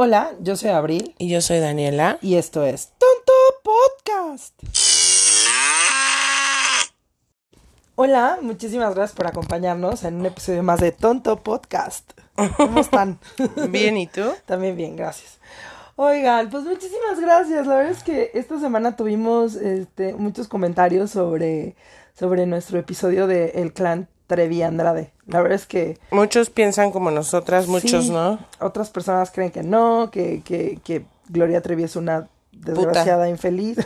Hola, yo soy Abril Y yo soy Daniela. y esto es Tonto Podcast. Hola, muchísimas gracias por acompañarnos en un episodio más de Tonto Podcast. ¿Cómo están? Bien, ¿y tú? También bien, gracias. Oigan, pues muchísimas gracias. La verdad es que esta semana tuvimos este, muchos comentarios sobre, sobre nuestro episodio de El Clan Trevi Andrade. La verdad es que Muchos piensan como nosotras, muchos Sí, no. Otras personas creen que no, que, que, que Gloria Trevi es una desgraciada infeliz.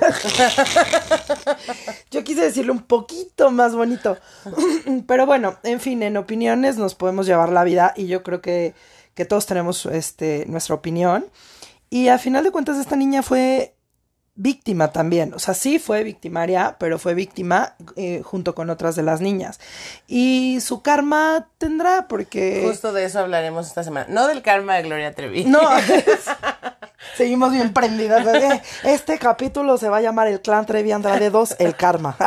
Yo quise decirlo un poquito más bonito. Pero bueno, en fin, en opiniones nos podemos llevar la vida y yo creo que, que todos tenemos este, nuestra opinión. Y a final de cuentas esta niña fue víctima también. O sea, sí fue victimaria, pero fue víctima eh, junto con otras de las niñas. Y su karma tendrá porque... Justo de eso hablaremos esta semana. No del karma de Gloria Trevi. No, seguimos bien prendidas. Este capítulo se va a llamar El Clan Trevi Andrade 2, El Karma.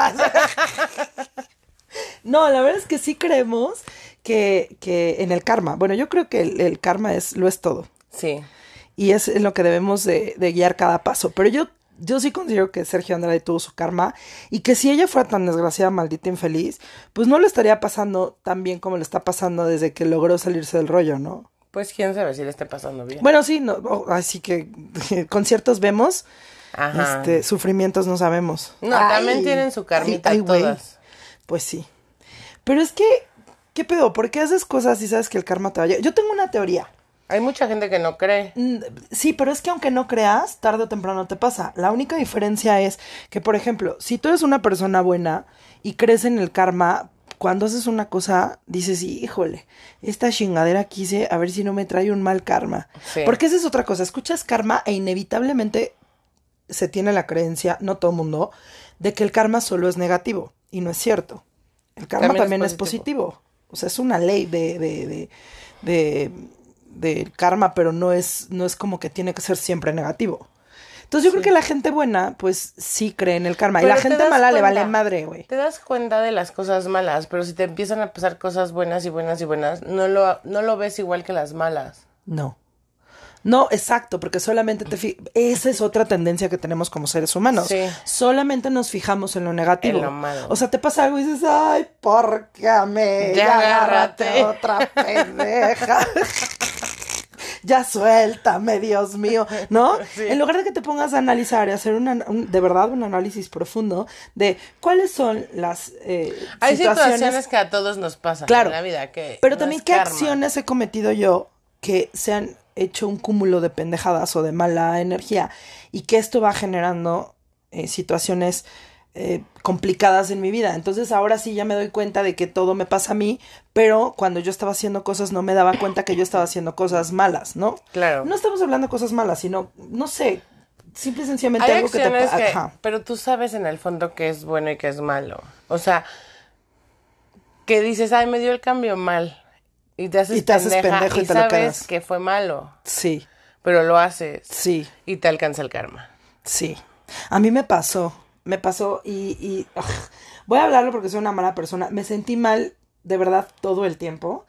No, la verdad es que sí creemos que, que en el karma. Bueno, yo creo que el, el karma es, lo es todo. Sí. Y es en lo que debemos de, de guiar cada paso. Pero yo, yo sí considero que Sergio Andrade tuvo su karma y que si ella fuera tan desgraciada, maldita infeliz, pues no le estaría pasando tan bien como le está pasando desde que logró salirse del rollo, ¿no? Pues quién sabe si le esté pasando bien. Bueno, sí, no, oh, así que conciertos vemos, Ajá. este, sufrimientos no sabemos. No, Ay, también tienen su carmita ay, todas. Pues sí. Pero es que, ¿qué pedo? ¿Por qué haces cosas y sabes que el karma te va a llegar? Yo tengo una teoría. Hay mucha gente que no cree. Mm, Sí, pero es que aunque no creas, tarde o temprano te pasa. La única diferencia es que, por ejemplo, si tú eres una persona buena y crees en el karma, cuando haces una cosa, dices, híjole, esta chingadera quise a ver si no me trae un mal karma. Sí. Porque esa es otra cosa. Escuchas karma e inevitablemente se tiene la creencia, no todo mundo, de que el karma solo es negativo. Y no es cierto. El karma También es positivo. O sea, es una ley de, de, de, de, del karma, pero no es, no es como que tiene que ser siempre negativo. Entonces yo creo que la gente buena, pues sí cree en el karma. y la te gente mala le vale madre, güey. Te das cuenta de las cosas malas, pero si te empiezan a pasar cosas buenas y buenas y buenas, no lo, no lo ves igual que las malas. No. No, exacto, porque solamente te Esa es otra tendencia que tenemos como seres humanos. Sí. Solamente nos fijamos en lo negativo. En lo malo. O sea, te pasa algo y dices, ay, me Ya agárrate agárrate". otra pendeja. ya suéltame, Dios mío, ¿no? Sí. En lugar de que te pongas a analizar y hacer una, un- de verdad un análisis profundo de cuáles son las eh, Hay situaciones, situaciones que a todos nos pasan Claro. en la vida. Que pero no también, ¿qué karma. acciones he cometido yo que se han hecho un cúmulo de pendejadas o de mala energía y que esto va generando eh, situaciones eh, complicadas en mi vida? Entonces ahora sí ya me doy cuenta de que todo me pasa a mí, pero cuando yo estaba haciendo cosas no me daba cuenta que yo estaba haciendo cosas malas, ¿no? Claro. No estamos hablando de cosas malas, sino, no sé, simple y sencillamente Hay algo que te que, Ajá. pero tú sabes en el fondo que es bueno y que es malo. O sea, que dices, ay, me dio el cambio mal. Y te haces, Y te haces pendeja pendejo y y te lo sabes que fue malo, Sí, pero lo haces sí. y te alcanza el karma. Sí, a mí me pasó, me pasó y, y ugh, voy a hablarlo porque soy una mala persona. Me sentí mal de verdad todo el tiempo,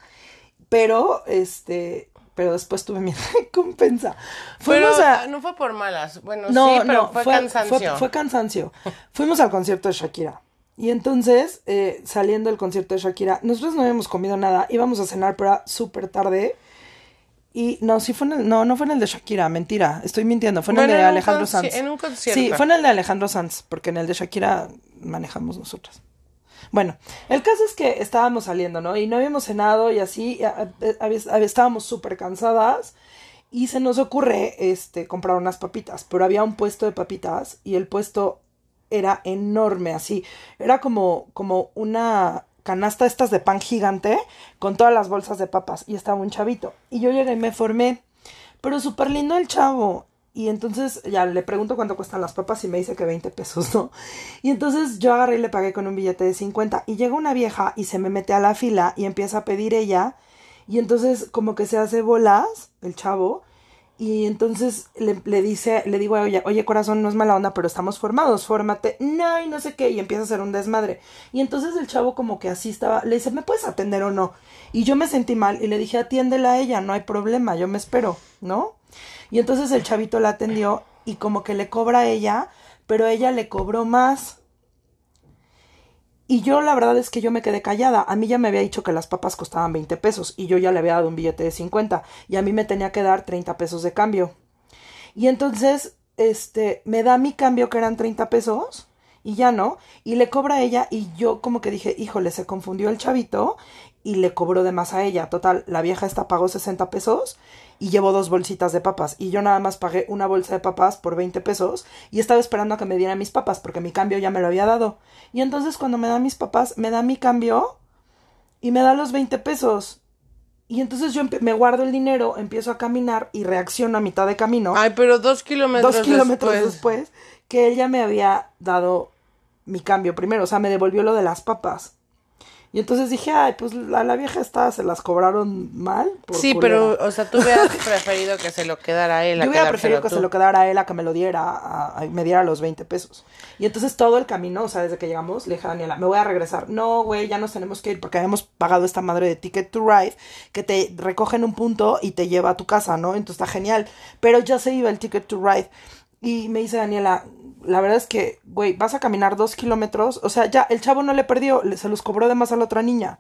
pero este, pero después tuve mi recompensa. Fuimos pero a, no fue por malas. Bueno, no, sí, pero no, fue, fue, cansancio. Fue, fue cansancio. Fuimos al concierto de Shakira. Y entonces, eh, saliendo del concierto de Shakira, nosotros no habíamos comido nada, íbamos a cenar, pero era súper tarde. Y no, sí fue en el, no, no fue en el de Shakira, mentira, estoy mintiendo, fue en Bueno, el de en Alejandro Sanz. en un concierto. Sí, fue en el de Alejandro Sanz, porque en el de Shakira manejamos nosotras. Bueno, el caso es que estábamos saliendo, ¿no? Y no habíamos cenado y así, y, a- a- a- estábamos súper cansadas y se nos ocurre, este, comprar unas papitas, pero había un puesto de papitas y el puesto era enorme, así, era como, como una canasta estas de pan gigante con todas las bolsas de papas y estaba un chavito. Y yo llegué y me formé, pero súper lindo el chavo. Y entonces ya le pregunto cuánto cuestan las papas y me dice que 20 pesos, ¿no? Y entonces yo agarré y le pagué con un billete de 50 y llega una vieja y se me mete a la fila y empieza a pedir ella. Y entonces como que se hace bolas el chavo Y entonces le, le dice, le digo a ella, oye corazón, no es mala onda, pero estamos formados, fórmate, no, y no sé qué, y empieza a hacer un desmadre. Y entonces el chavo como que así estaba, le dice, ¿me puedes atender o no? Y yo me sentí mal y le dije, atiéndela a ella, no hay problema, yo me espero, ¿no? Y entonces el chavito la atendió y como que le cobra a ella, pero ella le cobró más. Y yo la verdad es que yo me quedé callada. A mí ya me había dicho que las papas costaban 20 pesos y yo ya le había dado un billete de 50 y a mí me tenía que dar 30 pesos de cambio. Y entonces, este, me da mi cambio que eran 30 pesos y ya no, y le cobra a ella y yo como que dije, híjole, se confundió el chavito y le cobró de más a ella. Total, la vieja esta pagó 60 pesos y llevó dos bolsitas de papas y yo nada más pagué una bolsa de papas por 20 pesos y estaba esperando a que me diera mis papas porque mi cambio ya me lo había dado. Y entonces cuando me da mis papas, me da mi cambio y me da los 20 pesos. Y entonces yo me guardo el dinero, empiezo a caminar y reacciono a mitad de camino. Ay, pero dos kilómetros dos kilómetros después. después, que él ya me había dado mi cambio primero, o sea, me devolvió lo de las papas. Y entonces dije, ay, pues a la vieja esta se las cobraron mal. por Sí, culera. pero, o sea, tú hubieras preferido que se lo quedara a él. Yo hubiera preferido que tú. se lo quedara a él a que me lo diera, a, a- me diera los 20 pesos. Y entonces todo el camino, o sea, desde que llegamos, le dije a Daniela, me voy a regresar. No, güey, ya nos tenemos que ir porque habíamos pagado esta madre de Ticket to Ride que te recoge en un punto y te lleva a tu casa, ¿no? Entonces está genial. Pero ya se iba el Ticket to Ride. Y me dice Daniela, la verdad es que, güey, vas a caminar dos kilómetros. O sea, ya, el chavo no le perdió, se los cobró de más a la otra niña,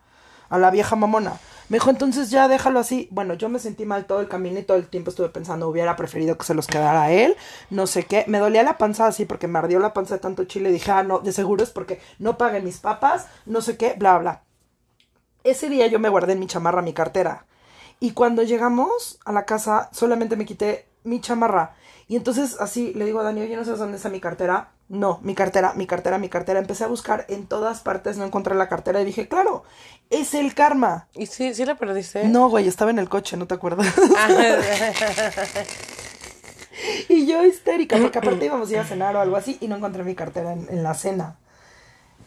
a la vieja mamona. Me dijo, entonces ya déjalo así. Bueno, yo me sentí mal todo el camino y todo el tiempo estuve pensando, hubiera preferido que se los quedara a él, no sé qué. Me dolía la panza así porque me ardió la panza de tanto chile. Dije, ah, no, de seguro es porque no pagué mis papas, no sé qué, bla, bla. Ese día yo me guardé en mi chamarra mi cartera. Y cuando llegamos a la casa, solamente me quité mi chamarra. Y entonces así le digo a Dani, oye, ¿no sabes dónde está mi cartera? No, mi cartera, mi cartera, mi cartera. Empecé a buscar en todas partes, no encontré la cartera y dije, claro, es el karma. ¿Y sí, sí la perdiste? No, güey, estaba en el coche, ¿no te acuerdas? Y yo histérica, porque aparte íbamos a ir a cenar o algo así y no encontré mi cartera en, en la cena.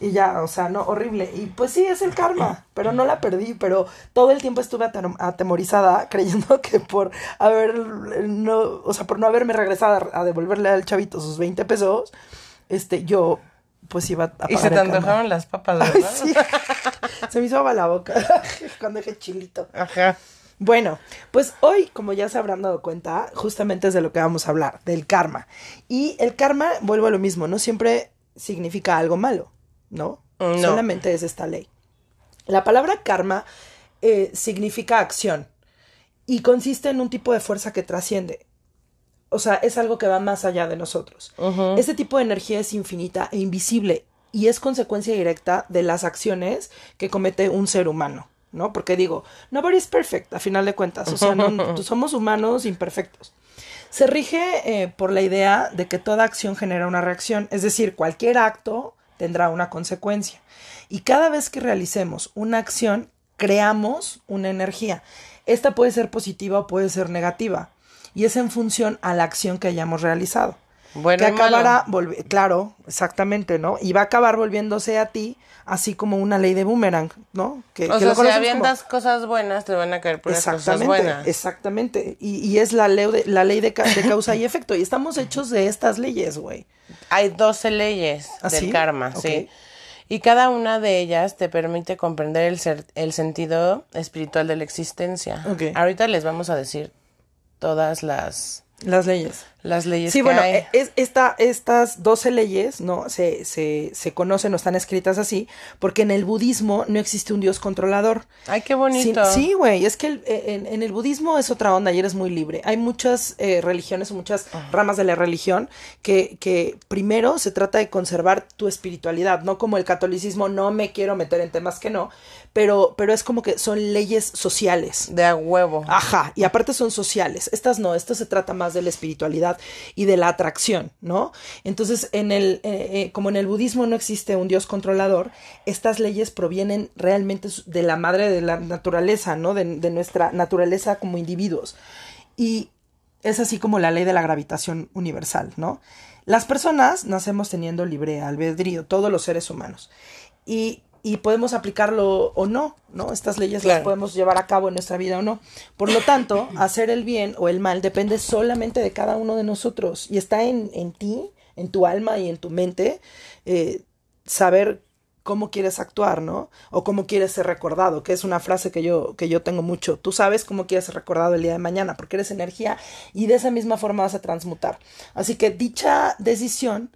Y ya, o sea, no, horrible. Y pues sí, es el karma, pero no la perdí, pero todo el tiempo estuve atem- atemorizada creyendo que por haber, no, o sea, por no haberme regresado a, devolverle al chavito sus 20 pesos, este, yo pues iba a y se te antojaron las papas, Ay, ¿verdad? sí. Se me hizo agua la boca cuando dije chilito. Ajá. Bueno, pues hoy, como ya se habrán dado cuenta, justamente es de lo que vamos a hablar, del karma. Y el karma, vuelvo a lo mismo, no siempre significa algo malo, ¿no? No. Solamente es esta ley. La palabra karma eh, significa acción y consiste en un tipo de fuerza que trasciende. O sea, es algo que va más allá de nosotros. Ese tipo de energía es infinita e invisible y es consecuencia directa de las acciones que comete un ser humano, ¿no? Porque digo, nobody's perfect, a final de cuentas. O sea, no, somos humanos imperfectos. Se rige eh, por la idea de que toda acción genera una reacción, es decir, cualquier acto tendrá una consecuencia. Y cada vez que realicemos una acción, creamos una energía. Esta puede ser positiva o puede ser negativa. Y es en función a la acción que hayamos realizado. Bueno que acabará, claro, exactamente, ¿no? Y va a acabar volviéndose a ti, así como una ley de boomerang, ¿no? Que, O que sea, lo si avientas cosas buenas, te van a caer puras cosas Exactamente, buenas. exactamente. Y, y es la ley de, la ley de, ca- de causa y efecto. Y estamos hechos de estas leyes, güey. Hay 12 leyes ¿Ah, del sí? karma, sí. Y cada una de ellas te permite comprender el, ser- el sentido espiritual de la existencia. Ahorita les vamos a decir todas las, Las leyes. las leyes Sí, que bueno, hay. eh, es, esta, estas 12 leyes, ¿no? Se, se, se conocen o están escritas así, porque en el budismo no existe un dios controlador. Ay, qué bonito. Sí, sí, güey, es que el- eh, en, en el budismo es otra onda y eres muy libre. Hay muchas eh, religiones o muchas ramas de la religión que, que primero se trata de conservar tu espiritualidad, no como el catolicismo, no me quiero meter en temas que no, pero, pero es como que son leyes sociales. De a huevo. Ajá, y aparte son sociales. Estas no, esto se trata más de la espiritualidad y de la atracción, ¿no? Entonces, en el, eh, eh, como en el budismo no existe un dios controlador, estas leyes provienen realmente de la madre de la naturaleza, ¿no? De, de nuestra naturaleza como individuos. Y es así como la ley de la gravitación universal, ¿no? Las personas nacemos teniendo libre albedrío, todos los seres humanos. Y y podemos aplicarlo o no, ¿no? Estas leyes las podemos llevar a cabo en nuestra vida o no. Por lo tanto, hacer el bien o el mal depende solamente de cada uno de nosotros y está en, en ti, en tu alma y en tu mente, eh, saber cómo quieres actuar, ¿no? O cómo quieres ser recordado, que es una frase que yo, que yo tengo mucho. Tú sabes cómo quieres ser recordado el día de mañana, porque eres energía y de esa misma forma vas a transmutar. Así que dicha decisión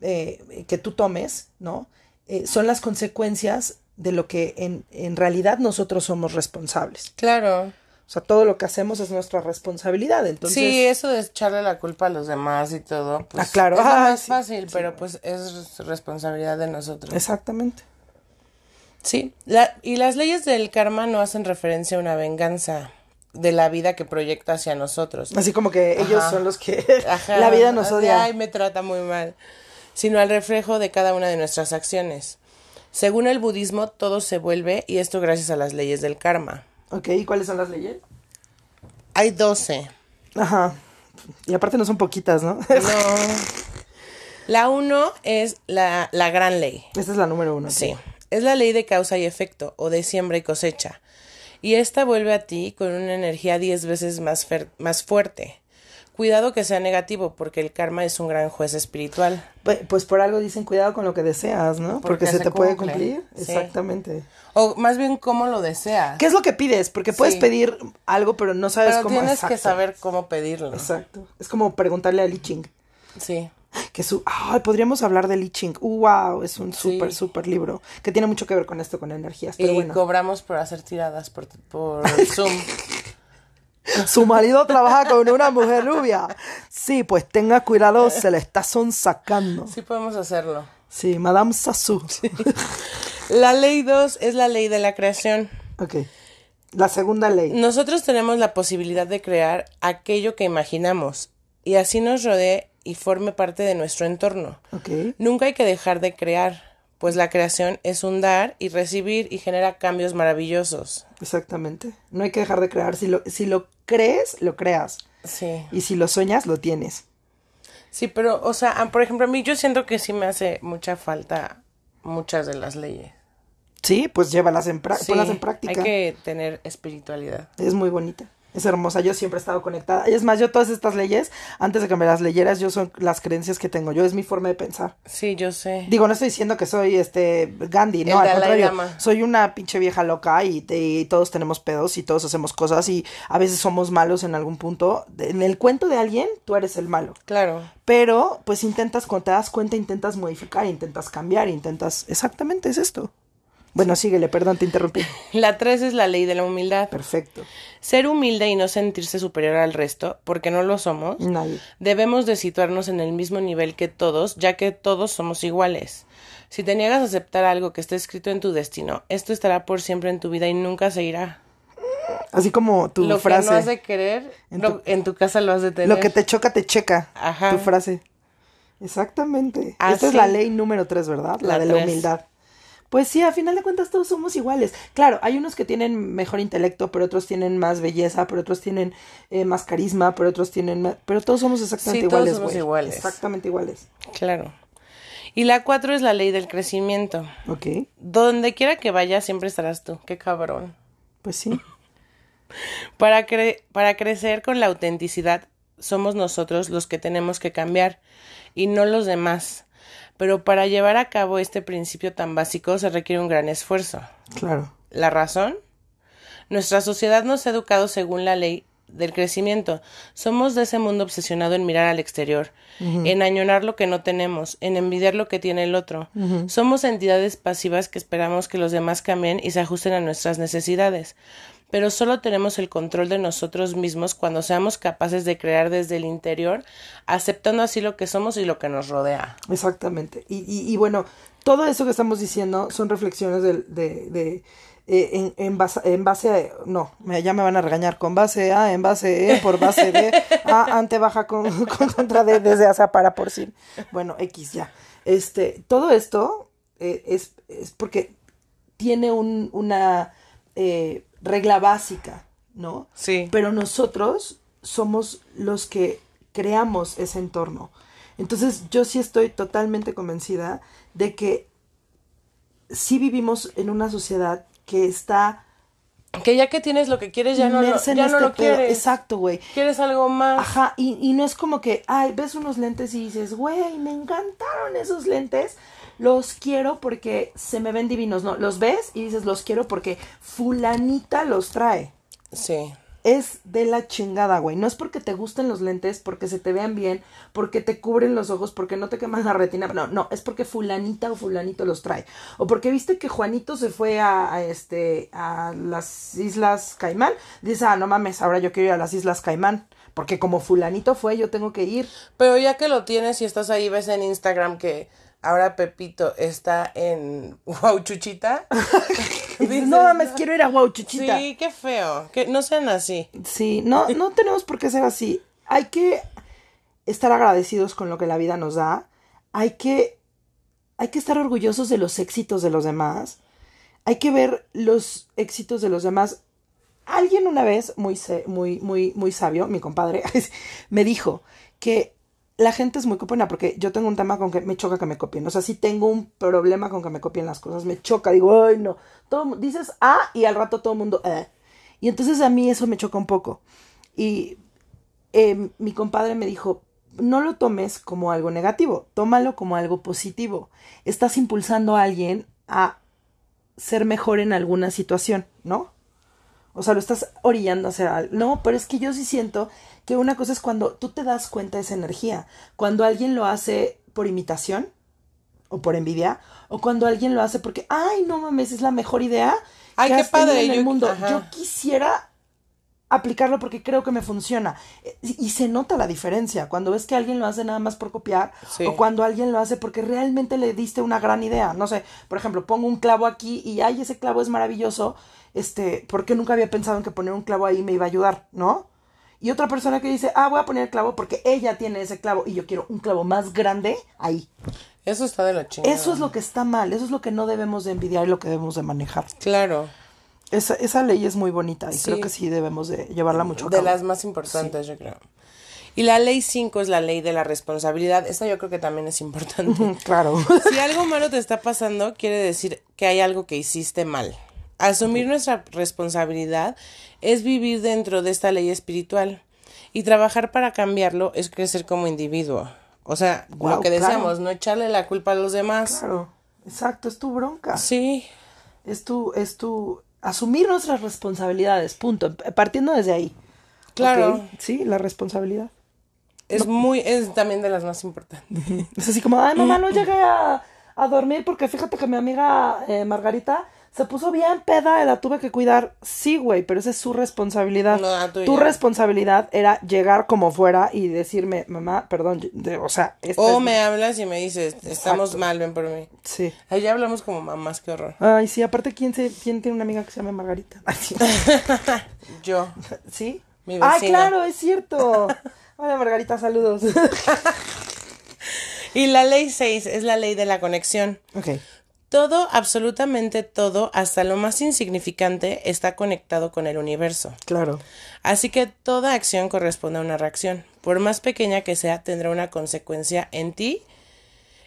eh, que tú tomes, ¿no? Eh, son las consecuencias de lo que en, en realidad nosotros somos responsables. Claro. O sea, todo lo que hacemos es nuestra responsabilidad. Entonces, sí, eso de echarle la culpa a los demás y todo, pues Ah, claro. es lo Ah, más sí, fácil, pero pues es responsabilidad de nosotros. exactamente. Sí, la- y las leyes del karma no hacen referencia a una venganza de la vida que proyecta hacia nosotros. Así como que ellos Ajá. son los que Ajá, la vida nos odia. Ay, me trata muy mal. Sino al reflejo de cada una de nuestras acciones. Según el budismo, todo se vuelve, y esto gracias a las leyes del karma. Ok, ¿y cuáles son las leyes? Hay 12. Ajá. Y aparte no son poquitas, ¿no? No. La uno es la, la gran ley. Esta es la número uno. Sí. Es la ley de causa y efecto, o de siembra y cosecha. Y esta vuelve a ti con una energía diez veces más, más fuerte. Cuidado que sea negativo, porque el karma es un gran juez espiritual. Pues, pues por algo dicen cuidado con lo que deseas, ¿no? Porque, Porque se se te puede cumplir. Sí. Exactamente. O más bien, cómo lo deseas. ¿Qué es lo que pides? Porque puedes Sí. pedir algo, pero no sabes Pero cómo. tienes que saber cómo pedirlo. Exacto. Es como preguntarle a Li Ching. Sí. Que su. Ay, podríamos hablar de Li Ching. Uh, wow, es un Sí. súper, súper libro. Que tiene mucho que ver con esto, con energías. Pero y bueno. cobramos por hacer tiradas por, por Zoom. Su marido trabaja con una mujer rubia. Sí, pues tenga cuidado, se le está sonsacando. Sí podemos hacerlo. Sí, Madame Sassou. La ley 2 es la ley de la creación. Ok. La segunda ley. Nosotros tenemos la posibilidad de crear aquello que imaginamos y así nos rodee y forme parte de nuestro entorno. Ok. Nunca hay que dejar de crear, pues la creación es un dar y recibir y genera cambios maravillosos. Exactamente. No hay que dejar de crear. Si lo, si lo crees, lo creas. Sí. Y si lo sueñas, lo tienes. Sí, pero, o sea, por ejemplo, a mí yo siento que sí me hace mucha falta muchas de las leyes. Sí, pues llévalas en, Sí, ponlas en práctica. Hay que tener espiritualidad. Es muy bonita. Es hermosa. Yo siempre he estado conectada. Y es más, yo todas estas leyes, antes de que me las leyeras, yo son las creencias que tengo. Yo es mi forma de pensar. Sí, yo sé. Digo, no estoy diciendo que soy este Gandhi, El no, al Dalai contrario. Soy una pinche vieja loca y, te- y todos tenemos pedos y todos hacemos cosas y a veces somos malos en algún punto. En el cuento de alguien, tú eres el malo. Claro. Pero, pues intentas, cuando te das cuenta, intentas modificar, intentas cambiar, intentas. Exactamente, es esto. Bueno, síguele, perdón, te interrumpí. La tres es la ley de la humildad. Perfecto. Ser humilde y no sentirse superior al resto, porque no lo somos, Nadie. debemos de situarnos en el mismo nivel que todos, ya que todos somos iguales. Si te niegas a aceptar algo que está escrito en tu destino, esto estará por siempre en tu vida y nunca se irá. Así como tu lo frase. que no has de querer, En lo- tu- en tu casa lo has de tener. Lo que te choca, te checa. Ajá. Tu frase. Exactamente. Ah, Esta es la ley número tres, ¿verdad? La, La de la humildad. Pues sí, a final de cuentas todos somos iguales. Claro, hay unos que tienen mejor intelecto, pero otros tienen más belleza, pero otros tienen eh, más carisma, pero otros tienen más... Pero todos somos exactamente Sí, todos iguales, somos güey. iguales. Exactamente iguales. Claro. Y la cuatro es la ley del crecimiento. Ok, Donde quiera que vayas, siempre estarás tú. Qué cabrón. pues sí. Para, cre- para crecer con la autenticidad, somos nosotros los que tenemos que cambiar y no los demás. Pero para llevar a cabo este principio tan básico se requiere un gran esfuerzo. Claro. ¿La razón? Nuestra sociedad nos ha educado según la ley del crecimiento. Somos de ese mundo obsesionado en mirar al exterior, en añorar lo que no tenemos, en envidiar lo que tiene el otro. Somos entidades pasivas que esperamos que los demás cambien y se ajusten a nuestras necesidades. Pero solo tenemos el control de nosotros mismos cuando seamos capaces de crear desde el interior, aceptando así lo que somos y lo que nos rodea. Exactamente. Y, y, y bueno, todo eso que estamos diciendo son reflexiones de, de, de eh, en, en, base, en base a, no, ya me van a regañar, con base A, en base E, por base D, A, ante, baja, con, con contra D, desde hacia para, por sí. Bueno, X ya. Este, todo esto eh, es, es porque tiene un, una eh, regla básica, ¿no? Sí. Pero nosotros somos los que creamos ese entorno. Entonces yo sí estoy totalmente convencida de que sí vivimos en una sociedad que está Que ya que tienes lo que quieres, ya no lo, ya no este lo quieres. Exacto, güey. Quieres algo más. Ajá, y, y no es como que, ay, ves unos lentes y dices, güey, me encantaron esos lentes, los quiero porque se me ven divinos, ¿no? Los ves y dices, los quiero porque fulanita los trae. Sí. Es de la chingada, güey. No es porque te gusten los lentes, porque se te vean bien, porque te cubren los ojos, porque no te queman la retina. No, no, es porque fulanita o fulanito los trae. O porque viste que Juanito se fue a, a este a las Islas Caimán. Dices, ah, no mames, ahora yo quiero ir a las Islas Caimán. Porque como fulanito fue, yo tengo que ir. Pero ya que lo tienes y estás ahí, ves en Instagram que ahora Pepito está en Wow Chuchita. Dices, no mames, quiero ir a Wow Chuchita. Sí, qué feo. Que no sean así. Sí, no, no tenemos por qué ser así. Hay que estar agradecidos con lo que la vida nos da. Hay que, hay que estar orgullosos de los éxitos de los demás. Hay que ver los éxitos de los demás. Alguien una vez, muy, muy, muy, muy sabio, mi compadre, me dijo que la gente es muy copiona porque yo tengo un tema con que me choca que me copien. O sea, si tengo un problema con que me copien las cosas, me choca. Digo, ay, no. Todo, dices A y al rato todo el mundo, eh. Y entonces a mí eso me choca un poco. Y eh, mi compadre me dijo, no lo tomes como algo negativo, tómalo como algo positivo. Estás impulsando a alguien a ser mejor en alguna situación, ¿no? O sea, lo estás orillando a hacer algo. No, pero es que yo sí siento que una cosa es cuando tú te das cuenta de esa energía. Cuando alguien lo hace por imitación o por envidia, o cuando alguien lo hace porque, ay, no mames, es la mejor idea Ay, que qué has padre, en el yo- mundo. ajá. Yo quisiera aplicarlo porque creo que me funciona. Eh, Y, y se nota la diferencia cuando ves que alguien lo hace nada más por copiar Sí. o cuando alguien lo hace porque realmente le diste una gran idea. No sé, por ejemplo, pongo un clavo aquí y ay, ese clavo es maravilloso, este, porque nunca había pensado en que poner un clavo ahí me iba a ayudar, ¿no? Y otra persona que dice, ah, voy a poner el clavo porque ella tiene ese clavo y yo quiero un clavo más grande ahí. Eso está de la chingada. Eso es lo que está mal, eso es lo que no debemos de envidiar y lo que debemos de manejar. Claro. Esa, esa ley es muy bonita y Sí. creo que sí debemos de llevarla mucho a De cabo. las más importantes, yo creo. Y la ley 5 es la ley de la responsabilidad. Esta yo creo que también es importante. Claro. si algo malo te está pasando, quiere decir que hay algo que hiciste mal. Asumir nuestra responsabilidad es vivir dentro de esta ley espiritual. Y trabajar para cambiarlo es crecer como individuo. O sea, lo que claro. decíamos, no echarle la culpa a los demás. Claro. Exacto, es tu bronca. Sí, Es tu, es tu asumir nuestras responsabilidades, punto. Partiendo desde ahí. Claro. Sí, la responsabilidad. es muy, es también de las más importantes. Es así como, ay, mamá, no llegué a, a dormir porque fíjate que mi amiga eh, Margarita se puso bien peda y la tuve que cuidar. Sí, güey, pero esa es su responsabilidad. No, tu responsabilidad era llegar como fuera y decirme, mamá, perdón, de- o sea, O me hablas y me dices, estamos Exacto. mal, ven por mí. Sí. Ahí ya hablamos como mamás, qué horror. Ay, sí, aparte, ¿quién, se, quién tiene una amiga que se llama Margarita? Ay, sí. Yo. ¿Sí? Mi vecina. claro, es cierto. Hola, Margarita, saludos. Y la ley 6 es la ley de la conexión. ok. Todo, absolutamente todo, hasta lo más insignificante, está conectado con el universo. Claro. Así que toda acción corresponde a una reacción. Por más pequeña que sea, tendrá una consecuencia en ti,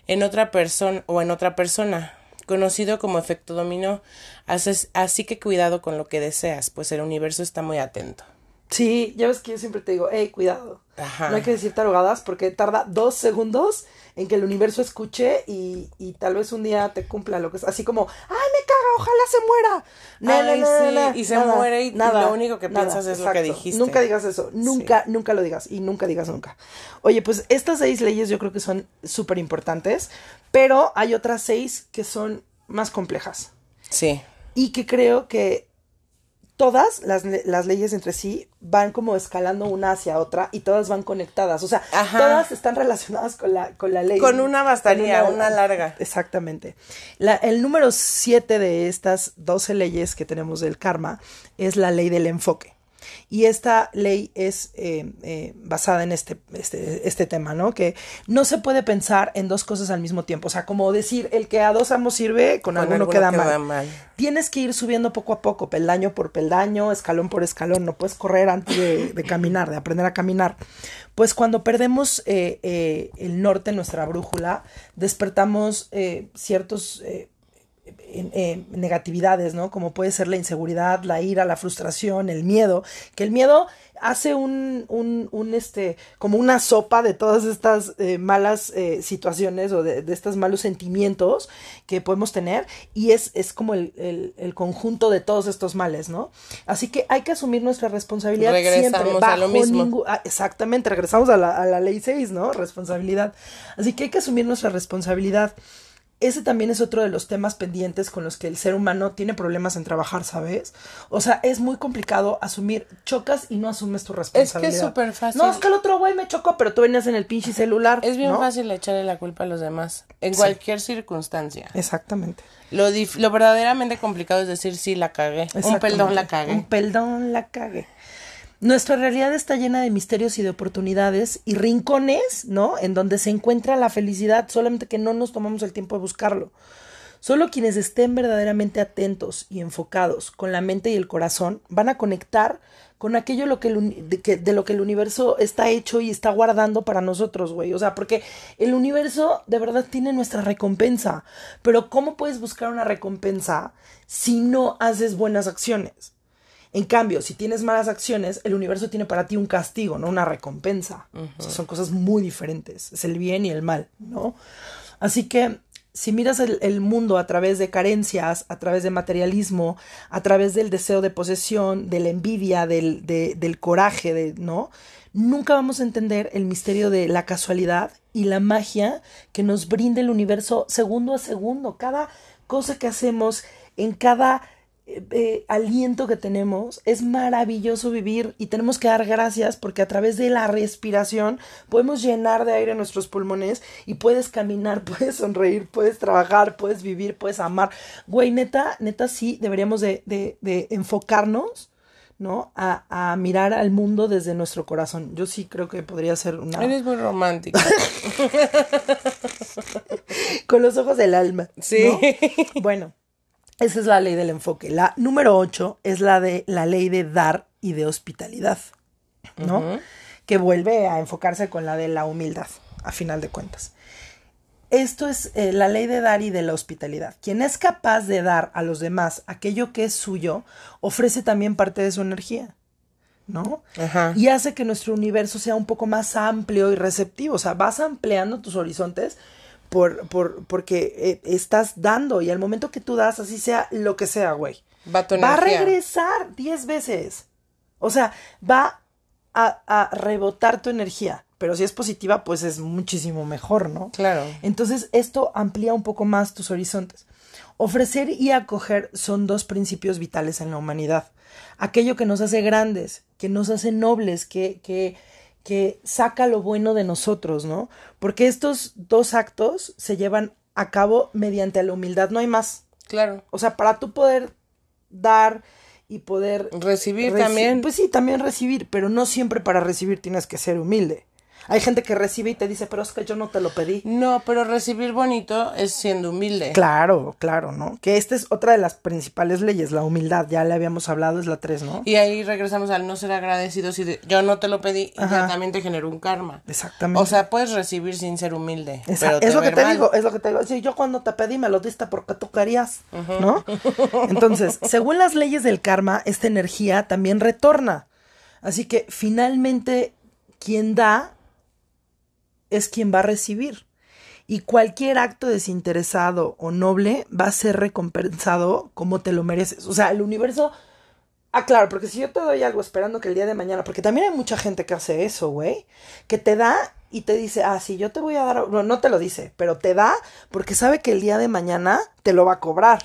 en otra persona o en otra persona, conocido como efecto dominó. Así, así que cuidado con lo que deseas, pues el universo está muy atento. Sí, ya ves que yo siempre te digo, hey, cuidado. Ajá. No hay que decir tarugadas porque tarda dos segundos en que el universo escuche y, y tal vez un día te cumpla lo que es. Así como, ay, me caga, ojalá se muera. No, Ay, no, no, no, sí, no, y se muere y lo único que piensas es lo que dijiste. Nunca digas eso, nunca, nunca lo digas y nunca digas nunca. Oye, pues estas seis leyes yo creo que son súper importantes, pero hay otras seis que son más complejas Sí. y que creo que todas las, las leyes entre sí van como escalando una hacia otra y todas van conectadas. O sea, Ajá. todas están relacionadas con la, con la ley. Con una bastaría, Con una larga. Exactamente. La- el número siete de estas 12 leyes que tenemos del karma es la ley del enfoque. Y esta ley es eh, eh, basada en este, este, este tema, ¿no? Que no se puede pensar en dos cosas al mismo tiempo. O sea, como decir, el que a dos amos sirve, con, Con alguno, alguno queda, queda mal. mal. Tienes que ir subiendo poco a poco, peldaño por peldaño, escalón por escalón. No puedes correr antes de, de caminar, de aprender a caminar. Pues cuando perdemos eh, el norte, nuestra brújula, despertamos ciertos... eh, negatividades, ¿no? Como puede ser la inseguridad, la ira, la frustración, el miedo, que el miedo hace un, un, un este, como una sopa de todas estas eh, malas eh, situaciones o de, de, estos malos sentimientos que podemos tener y es, es como el, el, el, conjunto de todos estos males, ¿no? Así que hay que asumir nuestra responsabilidad regresamos siempre. a lo mismo. ningún- ah, exactamente, regresamos a la, a la ley 6, ¿no? Responsabilidad. Así que hay que asumir nuestra responsabilidad ese también es otro de los temas pendientes con los que el ser humano tiene problemas en trabajar, ¿sabes? O sea, es muy complicado asumir, chocas y no asumes tu responsabilidad. súper fácil. No, es que el otro güey me chocó, pero tú venías en el pinche celular. Es bien ¿no? fácil echarle la culpa a los demás, en cualquier circunstancia. Exactamente. Lo, dif- lo verdaderamente complicado es decir, sí, la cagué. Un perdón, la cagué. Un perdón la cagué. Nuestra realidad está llena de misterios y de oportunidades y rincones, ¿no? En donde se encuentra la felicidad, solamente que no nos tomamos el tiempo de buscarlo. Solo quienes estén verdaderamente atentos y enfocados con la mente y el corazón van a conectar con aquello lo que de, de lo que el universo está hecho y está guardando para nosotros, güey. O sea, porque el universo de verdad tiene nuestra recompensa. Pero ¿cómo puedes buscar una recompensa si no haces buenas acciones? En cambio, si tienes malas acciones, el universo tiene para ti un castigo, no una recompensa. O sea, son cosas muy diferentes. Es el bien y el mal, ¿no? Así que si miras el, el mundo a través de carencias, a través de materialismo, a través del deseo de posesión, de la envidia, del, de- del coraje, de, ¿no? Nunca vamos a entender el misterio de la casualidad y la magia que nos brinda el universo segundo a segundo. Cada cosa que hacemos, en cada eh, aliento que tenemos, es maravilloso vivir y tenemos que dar gracias porque a través de la respiración podemos llenar de aire nuestros pulmones y puedes caminar, puedes sonreír, puedes trabajar, puedes vivir, puedes amar. Güey, neta, neta sí, deberíamos de, de, de enfocarnos, ¿no? A, a mirar al mundo desde nuestro corazón. Yo sí creo que podría ser una... Eres muy romántico. con los ojos del alma. Sí. ¿no? Bueno, esa es la ley del enfoque. La número 8 es la de la ley de dar y de hospitalidad, ¿no? Que vuelve a enfocarse con la de la humildad, a final de cuentas. Esto es eh, la ley de dar y de la hospitalidad. Quien es capaz de dar a los demás aquello que es suyo, ofrece también parte de su energía, ¿no? Ajá. Y hace que nuestro universo sea un poco más amplio y receptivo. O sea, vas ampliando tus horizontes por, por, porque eh, estás dando. Y al momento que tú das, así sea lo que sea, güey. Va tu Va a regresar 10 veces. O sea, va a, a rebotar tu energía. Pero si es positiva, pues es muchísimo mejor, ¿no? Claro. Entonces, esto amplía un poco más tus horizontes. Ofrecer y acoger son dos principios vitales en la humanidad. Aquello que nos hace grandes, que nos hace nobles, que, que, que saca lo bueno de nosotros, ¿no? Porque estos dos actos se llevan a cabo mediante la humildad, no hay más. Claro. O sea, para tú poder dar y poder Recibir reci- también. Pues sí, también recibir, pero no siempre para recibir tienes que ser humilde. Hay gente que recibe y te dice, pero es que yo no te lo pedí. No, pero recibir bonito es siendo humilde. Claro, claro, ¿no? Que esta es otra de las principales leyes, la humildad, ya le habíamos hablado, es la 3, ¿no? Y ahí regresamos al no ser agradecido si de- yo no te lo pedí y ya también te generó un karma. Exactamente. O sea, puedes recibir sin ser humilde. Pero es lo que te mal. digo, es lo que te digo. Sí, yo cuando te pedí me lo diste porque tú querías, ¿no? Entonces, según las leyes del karma, esta energía también retorna. Así que finalmente quien da es quien va a recibir. Y cualquier acto desinteresado o noble va a ser recompensado como te lo mereces. O sea, el universo... Ah, claro, porque si yo te doy algo esperando que el día de mañana, porque también hay mucha gente que hace eso, güey, que te da y te dice, ah, sí, yo te voy a dar, no, no te lo dice, pero te da porque sabe que el día de mañana te lo va a cobrar.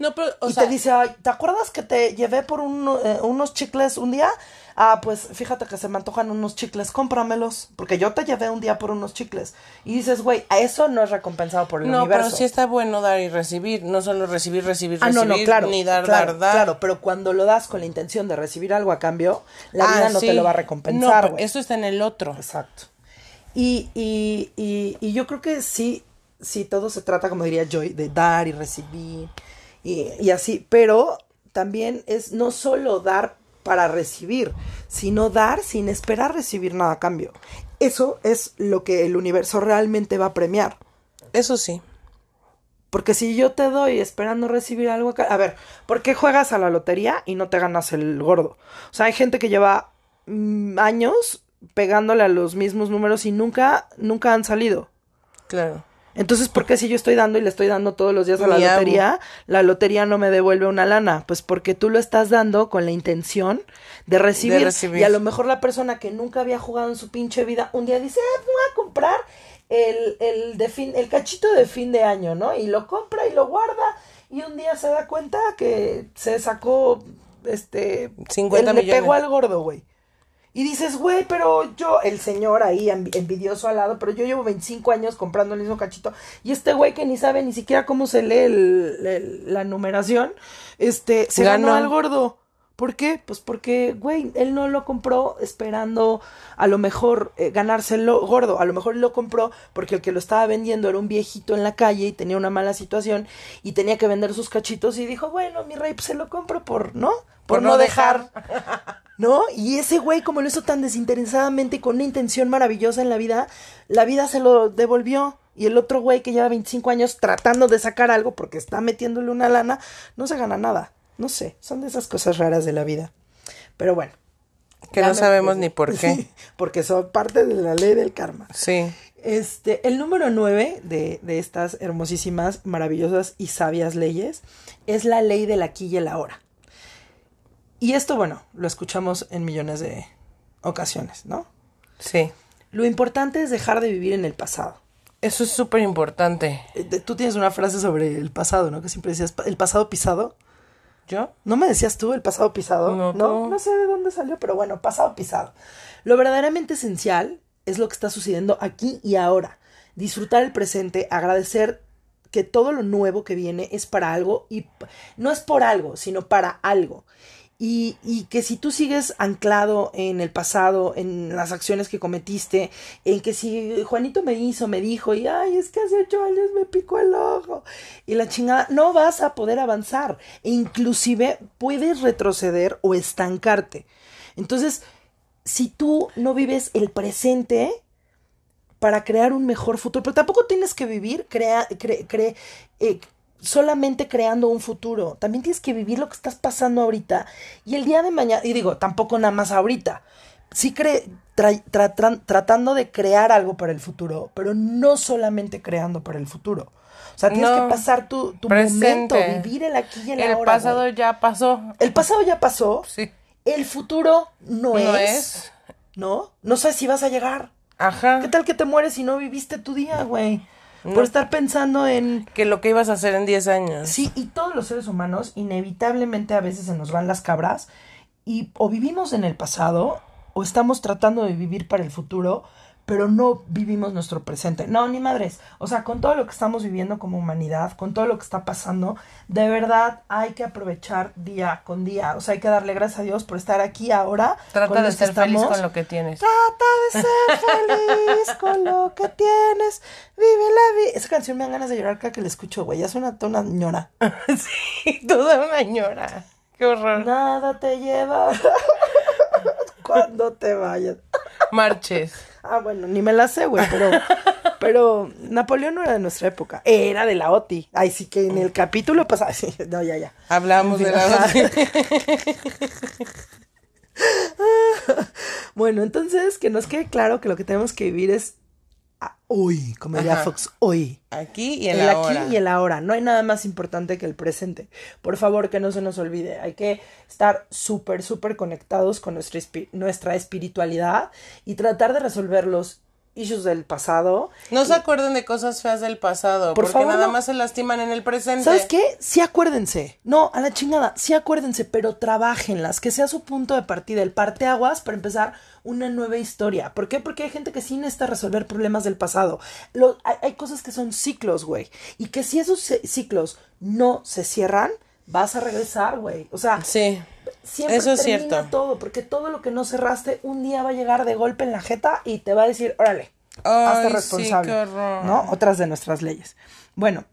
No, pero, o y sea, te dice, ay, ¿te acuerdas que te llevé por un, eh, unos chicles un día? Ah, pues fíjate que se me antojan unos chicles, cómpramelos, porque yo te llevé un día por unos chicles. Y dices, güey, a eso no es recompensado por el no, universo. pero sí está bueno dar y recibir, no solo recibir, recibir, Ah, no, recibir, no, claro. ni dar, claro, dar, dar. Claro, pero cuando lo das con la intención de recibir algo a cambio, la Ah, vida no te lo va a No, recompensar, pero eso está en el otro. Exacto. Y, y, y, y yo creo que sí, sí, todo se trata, como diría Joy, de dar y recibir y, y así, pero también es no solo dar para recibir, sino dar sin esperar recibir nada a cambio. Eso es lo que el universo realmente va a premiar. Eso sí. Porque si yo te doy esperando recibir algo. A ver, ¿por qué juegas a la lotería y no te ganas el gordo? O sea, hay gente que lleva mm, años pegándole a los mismos números y nunca, nunca han salido. Claro. Entonces, ¿por qué si yo estoy dando y le estoy dando todos los días a la lotería, la lotería no me devuelve una lana? Pues porque tú lo estás dando con la intención de recibir. De recibir. Y a lo mejor la persona que nunca había jugado en su pinche vida, un día dice, ah, voy a comprar el, el, de fin, el cachito de fin de año, ¿no? Y lo compra y lo guarda y un día se da cuenta que se sacó, este, 50 él le millones. pegó al gordo, güey. Y dices, güey, pero yo, el señor ahí envi- envidioso al lado, pero yo llevo 25 años comprando el mismo cachito. Y este güey que ni sabe ni siquiera cómo se lee el- el- la numeración, este, se ganó. Ganó. al gordo. ¿Por qué? Pues porque, güey, él no lo compró esperando a lo mejor eh, ganárselo gordo. A lo mejor lo compró porque el que lo estaba vendiendo era un viejito en la calle y tenía una mala situación y tenía que vender sus cachitos y dijo, bueno, mi rey, pues se lo compro por, ¿no? Por, Por no no dejar. ¿No? Y ese güey, como lo hizo tan desinteresadamente y con una intención maravillosa en la vida, la vida se lo devolvió. Y el otro güey que lleva 25 años tratando de sacar algo porque está metiéndole una lana, no se gana nada. No sé, son de esas cosas raras de la vida. Pero bueno. Que no sabemos ni por qué. porque son parte de la ley del karma. Sí. Este, el número 9 de, de estas hermosísimas, maravillosas y sabias leyes es la ley del aquí y el ahora. Y esto, bueno, lo escuchamos en millones de ocasiones, ¿no? Sí. Lo importante es dejar de vivir en el pasado. Eso es súper importante. Eh, Tú tienes una frase sobre el pasado, ¿no? Que siempre decías, "Pa- el pasado pisado. ¿Yo? ¿No me decías tú el pasado pisado? No, no, no sé de dónde salió, pero bueno, pasado pisado. Lo verdaderamente esencial es lo que está sucediendo aquí y ahora. Disfrutar el presente, agradecer que todo lo nuevo que viene es para algo y no es por algo, sino para algo. Y, que si tú sigues anclado en el pasado, en las acciones que cometiste, en que si Juanito me hizo, me dijo, y ay, es que hace ocho años me picó el ojo, y la chingada, no vas a poder avanzar. E inclusive puedes retroceder o estancarte. Entonces, si tú no vives el presente para crear un mejor futuro, pero tampoco tienes que vivir crea, cre- cre- eh, solamente creando un futuro. También tienes que vivir lo que estás pasando ahorita y el día de mañana, y digo, tampoco nada más ahorita. Sí cre- tra- tra- tra- tratando de crear algo para el futuro, pero no solamente creando para el futuro. O sea, tienes No, que pasar tu, tu presente. momento, vivir el aquí y el, El ahora. pasado güey. ya pasó. El pasado ya pasó. Sí. El futuro no, No es, es. ¿No? No sé si vas a llegar. Ajá. ¿Qué tal que te mueres y no viviste tu día, güey? Por estar pensando en... Que lo que ibas a hacer en 10 años. Sí, y todos los seres humanos inevitablemente a veces se nos van las cabras y o vivimos en el pasado o estamos tratando de vivir para el futuro, pero no vivimos nuestro presente. No, ni madres. O sea, con todo lo que estamos viviendo como humanidad, con todo lo que está pasando, de verdad hay que aprovechar día con día. O sea, hay que darle gracias a Dios por estar aquí ahora. Trata de ser feliz con lo que tienes. Trata de ser feliz con lo que tienes. Vive la vida. Esa canción me dan ganas de llorar cada que la escucho, güey. Ya suena toda una ñora. sí, toda una ñora. Qué horror. Nada te lleva cuando te vayas. Marches. Ah, bueno, ni me la sé, güey, pero, pero Napoleón no era de nuestra época. Era de la OTI. Ay, sí que en el capítulo pasado. sí, no, ya, ya. Hablamos de la ajá. Bueno, entonces que nos quede claro que lo que tenemos que vivir es hoy, como diría. Fox, hoy. Aquí y en el la aquí hora. y el ahora. No hay nada más importante que el presente. Por favor, que no se nos olvide. Hay que estar súper, súper conectados con nuestra, nuestra espiritualidad y tratar de resolver los issues del pasado. No se acuerden de cosas feas del pasado, Por porque favor, nada no. más se lastiman en el presente. ¿Sabes qué? Sí acuérdense. No, a la chingada. Sí acuérdense, pero trabajenlas. Que sea su punto de partida, el parteaguas para empezar una nueva historia. ¿Por qué? Porque hay gente que sí necesita resolver problemas del pasado. Lo- hay, hay cosas que son ciclos, güey. Y que si esos ci- ciclos no se cierran, vas a regresar, güey. O sea, Sí. Siempre eso es termina cierto. todo. Porque todo lo que no cerraste, un día va a llegar de golpe en la jeta y te va a decir, órale, Ay, hazte sí, responsable. qué horror. ¿No? Otras de nuestras leyes. Bueno,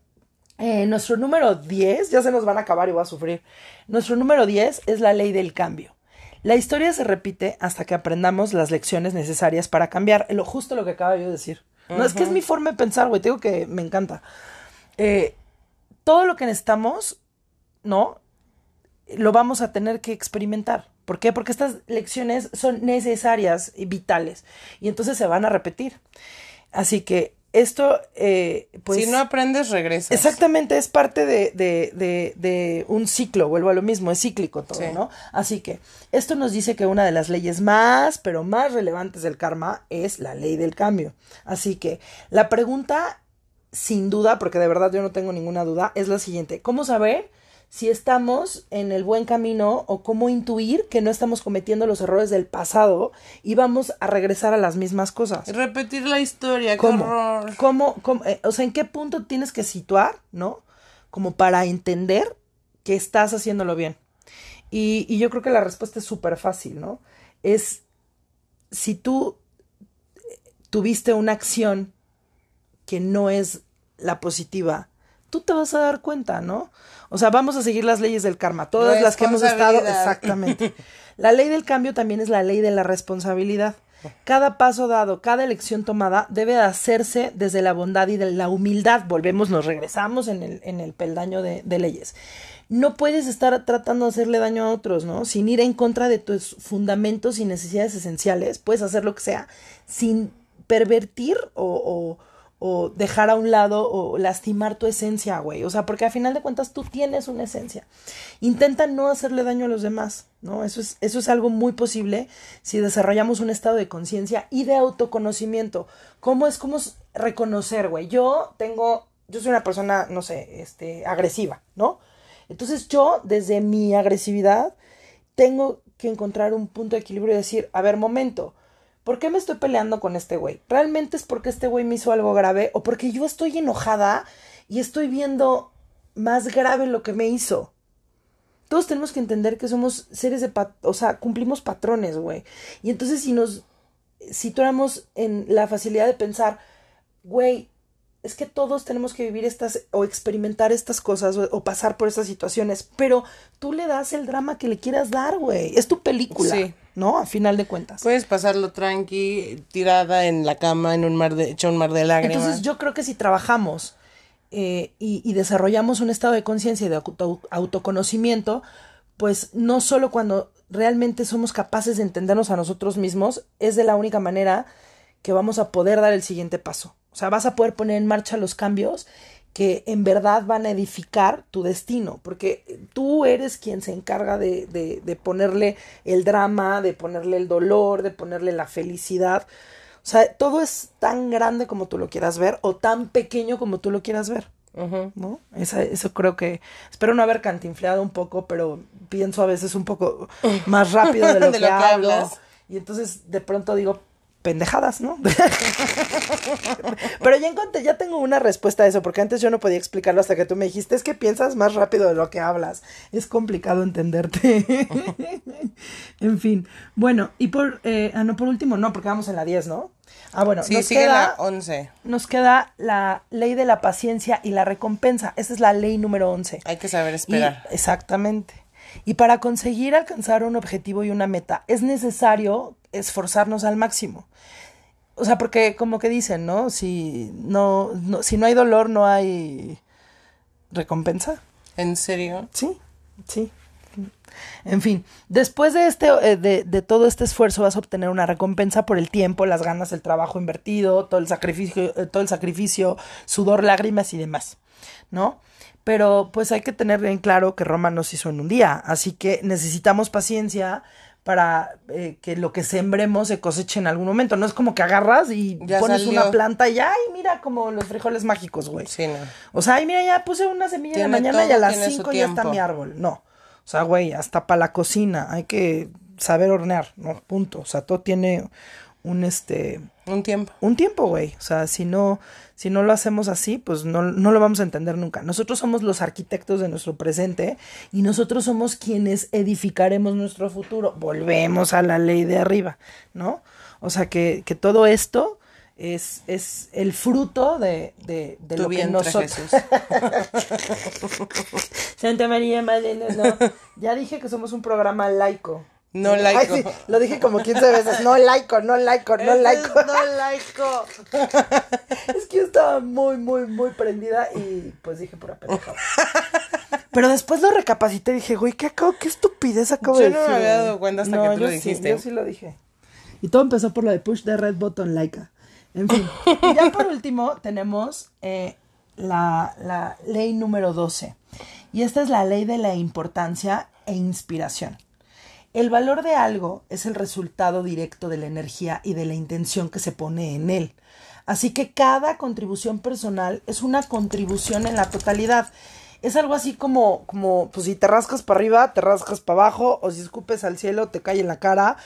eh, nuestro número 10, ya se nos van a acabar y voy a sufrir. Nuestro número 10 es la ley del cambio. La historia se repite hasta que aprendamos las lecciones necesarias para cambiar. Lo justo lo que acaba yo de decir. No, es que es mi forma de pensar, güey. Te digo que me encanta. Eh, todo lo que necesitamos, ¿no? Lo vamos a tener que experimentar. ¿Por qué? Porque estas lecciones son necesarias y vitales. Y entonces se van a repetir. Así que esto, eh, pues... Si no aprendes, regresas. Exactamente, es parte de, de, de, de, un ciclo, vuelvo a lo mismo, es cíclico todo, ¿no? Así que esto nos dice que una de las leyes más, pero más relevantes del karma es la ley del cambio. Así que la pregunta, sin duda, porque de verdad yo no tengo ninguna duda, es la siguiente. ¿Cómo saber si estamos en el buen camino o cómo intuir que no estamos cometiendo los errores del pasado y vamos a regresar a las mismas cosas. Repetir la historia, ¿Cómo? qué horror. ¿Cómo, cómo eh, o sea, en qué punto tienes que situar, ¿no? Como para entender que estás haciéndolo bien. Y, y yo creo que la respuesta es súper fácil, ¿no? Es si tú tuviste una acción que no es la positiva, tú te vas a dar cuenta, ¿no? O sea, vamos a seguir las leyes del karma, todas las que hemos estado exactamente. La ley del cambio también es la ley de la responsabilidad. Cada paso dado, cada elección tomada debe de hacerse desde la bondad y de la humildad. Volvemos, nos regresamos en el, en el peldaño de, de leyes. No puedes estar tratando de hacerle daño a otros, ¿no? Sin ir en contra de tus fundamentos y necesidades esenciales. Puedes hacer lo que sea sin pervertir o, o o dejar a un lado o lastimar tu esencia, güey. O sea, porque a final de cuentas tú tienes una esencia. Intenta no hacerle daño a los demás, ¿no? Eso es, eso es algo muy posible si desarrollamos un estado de conciencia y de autoconocimiento. ¿Cómo es, cómo reconocer, güey? Yo tengo, yo soy una persona, no sé, este, agresiva, ¿no? Entonces yo, desde mi agresividad, tengo que encontrar un punto de equilibrio y decir, a ver, momento, ¿Por qué me estoy peleando con este güey? ¿Realmente es porque este güey me hizo algo grave o porque yo estoy enojada y estoy viendo más grave lo que me hizo? Todos tenemos que entender que somos seres de, pat o sea, cumplimos patrones, güey. Y entonces si nos situamos en la facilidad de pensar, güey, es que todos tenemos que vivir estas o experimentar estas cosas o, o, pasar por estas situaciones, pero tú le das el drama que le quieras dar, güey. Es tu película. Sí. ¿No? A final de cuentas. Puedes pasarlo tranqui, tirada en la cama, en un mar de, hecho un mar de lágrimas. Entonces yo creo que si trabajamos eh, y, y, desarrollamos un estado de conciencia y de auto, autoconocimiento, pues no solo cuando realmente somos capaces de entendernos a nosotros mismos, es de la única manera que vamos a poder dar el siguiente paso. O sea, vas a poder poner en marcha los cambios que en verdad van a edificar tu destino, porque tú eres quien se encarga de, de, de, ponerle el drama, de ponerle el dolor, de ponerle la felicidad. O sea, todo es tan grande como tú lo quieras ver o tan pequeño como tú lo quieras ver. Uh -huh. ¿No? Esa, eso creo que. Espero no haber cantinfleado un poco, pero pienso a veces un poco más rápido de lo, de que, lo que hablo. Hablas. Y entonces de pronto digo, pendejadas, ¿no? Pero ya encontré, ya tengo una respuesta a eso, porque antes yo no podía explicarlo hasta que tú me dijiste, es que piensas más rápido de lo que hablas. Es complicado entenderte. en fin. Bueno, y por, eh, ah, no, por último, no, porque vamos en la 10, ¿no? Ah, bueno, sí, nos sigue queda, la 11. Nos queda la ley de la paciencia y la recompensa. Esa es la ley número 11. Hay que saber esperar. Y, exactamente. Y para conseguir alcanzar un objetivo y una meta, es necesario esforzarnos al máximo. O sea, porque como que dicen, ¿no? Si no, no, si no hay dolor, no hay recompensa. ¿En serio? Sí, sí. En fin, después de este, de, de, todo este esfuerzo vas a obtener una recompensa por el tiempo, las ganas, el trabajo invertido, todo el sacrificio, todo el sacrificio, sudor, lágrimas y demás, ¿no? Pero pues hay que tener bien claro que Roma no se hizo en un día, así que necesitamos paciencia para eh, que lo que sembremos se coseche en algún momento. No es como que agarras y ya pones salió. una planta y ay, mira como los frijoles mágicos, güey. Sí, no. O sea, ay, mira, ya puse una semilla en la mañana todo, y a las 5 ya está mi árbol. No. O sea, güey, hasta para la cocina hay que saber hornear, ¿no? Punto. O sea, todo tiene un este un tiempo. Un tiempo, güey. O sea, si no si no lo hacemos así, pues no, no lo vamos a entender nunca. Nosotros somos los arquitectos de nuestro presente y nosotros somos quienes edificaremos nuestro futuro. Volvemos a la ley de arriba, ¿no? O sea, que, que todo esto es, es el fruto de, de, de lo que nosotros. Santa María Madre, no. Ya dije que somos un programa laico. No laico. Ay, sí, lo dije como 15 veces. No laico, no laico, no Ese es laico. No laico. Es que yo estaba muy, muy, muy prendida y pues dije pura pendejada. Pero después lo recapacité y dije, güey, ¿qué, acabo, qué estupidez acabo Yo de no me decir. había güey?" dado cuenta hasta que tú yo lo sí, dijiste. yo sí lo dije. Y todo empezó por lo de push the red button laica. En fin. Y ya por último tenemos eh, la, la ley número 12. Y esta es la ley de la importancia e inspiración. El valor de algo es el resultado directo de la energía y de la intención que se pone en él. Así que cada contribución personal es una contribución en la totalidad. Es algo así como, como, pues si te rascas para arriba, te rascas para abajo, o si escupes al cielo, te cae en la cara,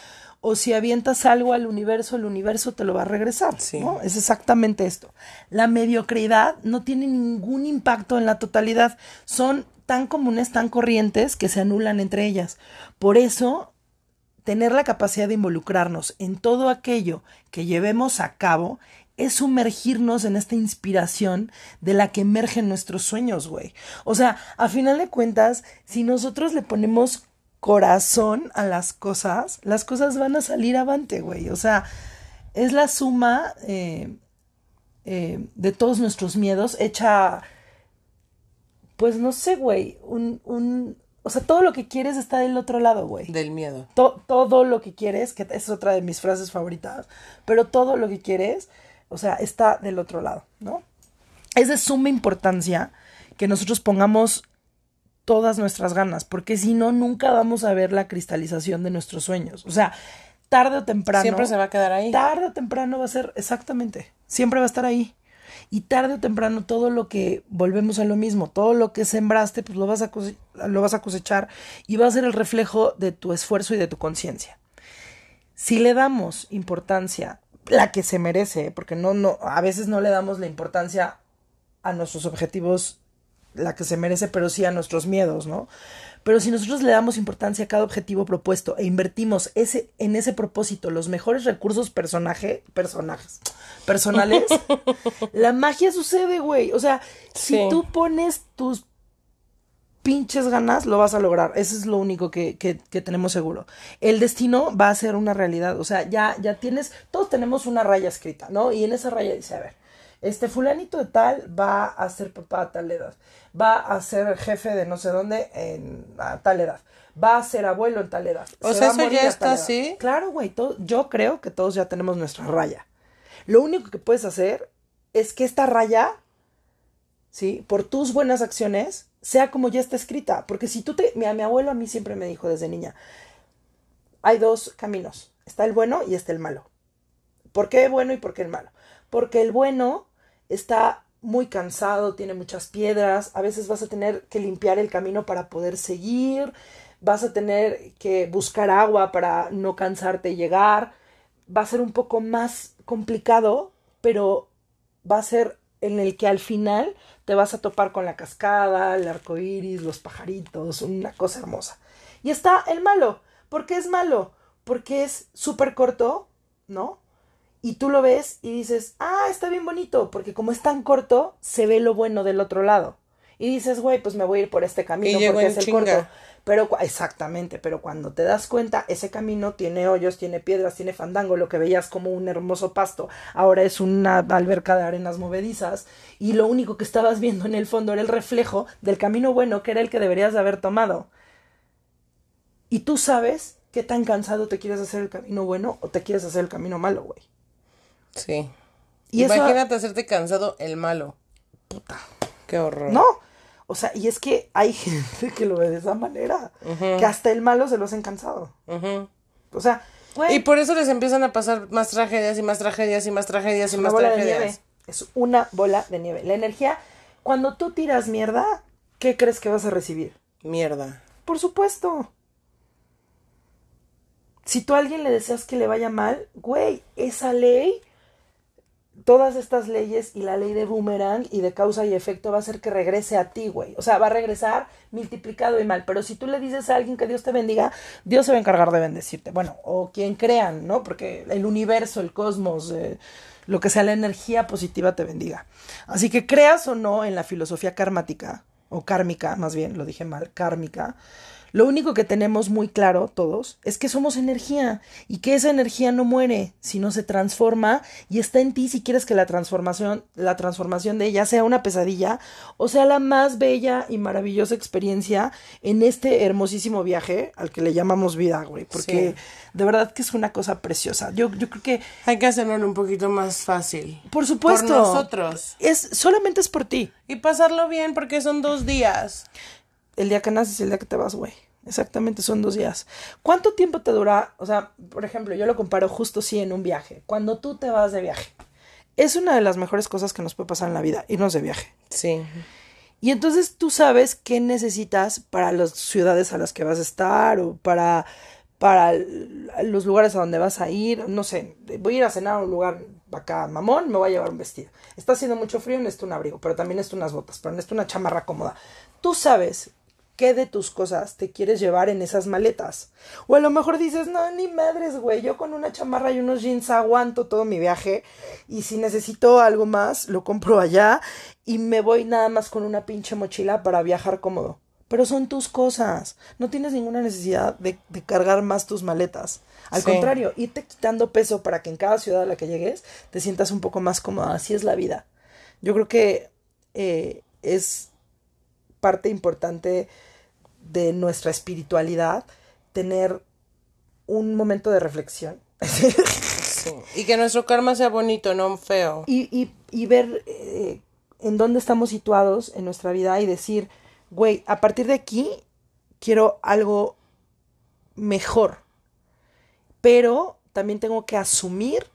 o si avientas algo al universo, el universo te lo va a regresar. Sí. ¿no? Es exactamente esto. La mediocridad no tiene ningún impacto en la totalidad. Son tan comunes, tan corrientes, que se anulan entre ellas. Por eso, tener la capacidad de involucrarnos en todo aquello que llevemos a cabo es sumergirnos en esta inspiración de la que emergen nuestros sueños, güey. O sea, a final de cuentas, si nosotros le ponemos corazón a las cosas, las cosas van a salir avante, güey. O sea, es la suma eh, eh, de todos nuestros miedos hecha, pues no sé, güey, un, un, o sea, todo lo que quieres está del otro lado, güey. Del miedo. To- todo lo que quieres, que es otra de mis frases favoritas, pero todo lo que quieres, o sea, está del otro lado, ¿no? Es de suma importancia que nosotros pongamos todas nuestras ganas, porque si no, nunca vamos a ver la cristalización de nuestros sueños. O sea, tarde o temprano. Siempre se va a quedar ahí. Tarde o temprano va a ser, exactamente, siempre va a estar ahí. Y tarde o temprano todo lo que volvemos a lo mismo, todo lo que sembraste, pues lo vas a, lo vas a cosechar y va a ser el reflejo de tu esfuerzo y de tu conciencia. Si le damos importancia, la que se merece, porque no, no, a veces no le damos la importancia a nuestros objetivos, la que se merece, pero sí a nuestros miedos, ¿no? Pero si nosotros le damos importancia a cada objetivo propuesto e invertimos ese, en ese propósito los mejores recursos personaje, personajes, personales, la magia sucede, güey. O sea, si tú pones tus pinches ganas, lo vas a lograr. Eso es lo único que, que, que tenemos seguro. El destino va a ser una realidad. O sea, ya, ya tienes, todos tenemos una raya escrita, ¿no? Y en esa raya dice, a ver, este fulanito de tal va a ser papá a tal edad, va a ser jefe de no sé dónde en, a tal edad, va a ser abuelo en tal edad. O se sea, va a ¿eso morir ya está así? Claro, güey, yo creo que todos ya tenemos nuestra raya. Lo único que puedes hacer es que esta raya, ¿sí? Por tus buenas acciones, sea como ya está escrita. Porque si tú te... Mira, mi abuelo a mí siempre me dijo desde niña, hay dos caminos. Está el bueno y está el malo. ¿Por qué bueno y por qué el malo? Porque el bueno está muy cansado, tiene muchas piedras, a veces vas a tener que limpiar el camino para poder seguir, vas a tener que buscar agua para no cansarte y llegar, va a ser un poco más complicado, pero va a ser en el que al final te vas a topar con la cascada, el arco iris, los pajaritos, una cosa hermosa. Y está el malo. ¿Por qué es malo? Porque es súper corto, ¿no? Y tú lo ves y dices, ah, está bien bonito, porque como es tan corto, se ve lo bueno del otro lado. Y dices, güey, pues me voy a ir por este camino porque es el chinga. corto. Pero exactamente, pero cuando te das cuenta, ese camino tiene hoyos, tiene piedras, tiene fandango, lo que veías como un hermoso pasto, ahora es una alberca de arenas movedizas, y lo único que estabas viendo en el fondo era el reflejo del camino bueno que era el que deberías de haber tomado. Y tú sabes qué tan cansado te quieres hacer el camino bueno o te quieres hacer el camino malo, güey. Sí. Y eso- Imagínate hacerte cansado el malo. Puta. Qué horror. No. O sea, y es que hay gente que lo ve de esa manera, que hasta el malo se lo hacen cansado. O sea, Y por eso les empiezan a pasar más tragedias y más tragedias y más tragedias y más bola de tragedias. nieve. Es una bola de nieve. La energía, cuando tú tiras mierda, ¿qué crees que vas a recibir? Mierda. Por supuesto. Si tú a alguien le deseas que le vaya mal, güey, esa ley, todas estas leyes y la ley de boomerang y de causa y efecto va a hacer que regrese a ti, güey. O sea, va a regresar multiplicado y mal. Pero si tú le dices a alguien que Dios te bendiga, Dios se va a encargar de bendecirte. Bueno, o quien crean, ¿no? Porque el universo, el cosmos, eh, lo que sea la energía positiva te bendiga. Así que creas o no en la filosofía karmática, o kármica, más bien, lo dije mal, kármica, Lo único que tenemos muy claro todos es que somos energía y que esa energía no muere, sino se transforma y está en ti si quieres que la transformación, la transformación de ella sea una pesadilla o sea la más bella y maravillosa experiencia en este hermosísimo viaje al que le llamamos vida, güey, porque de verdad que es una cosa preciosa. Yo, yo creo que hay que hacerlo un poquito más fácil. Por supuesto. Por nosotros. Es solamente es por ti. Y pasarlo bien porque son dos días el día que naces y el día que te vas, güey. Exactamente, son dos días. ¿Cuánto tiempo te dura? O sea, por ejemplo, yo lo comparo justo sí en un viaje. Cuando tú te vas de viaje. Es una de las mejores cosas que nos puede pasar en la vida, irnos de viaje. Sí. Y entonces tú sabes qué necesitas para las ciudades a las que vas a estar o para, para los lugares a donde vas a ir. No sé, voy a ir a cenar a un lugar acá mamón, me voy a llevar un vestido. Está haciendo mucho frío, necesito un abrigo, pero también necesito unas botas, pero necesito una chamarra cómoda. Tú sabes qué de tus cosas te quieres llevar en esas maletas. O a lo mejor dices, no, ni madres, güey, yo con una chamarra y unos jeans aguanto todo mi viaje y si necesito algo más, lo compro allá y me voy nada más con una pinche mochila para viajar cómodo. Pero son tus cosas. No tienes ninguna necesidad de, cargar más tus maletas. Al contrario, irte quitando peso para que en cada ciudad a la que llegues te sientas un poco más cómoda. Así es la vida. Yo creo que eh, es parte importante de nuestra espiritualidad, tener un momento de reflexión. Y que nuestro karma sea bonito, no feo. Y, y, ver eh, en dónde estamos situados en nuestra vida y decir, güey, a partir de aquí quiero algo mejor. Pero también tengo que asumir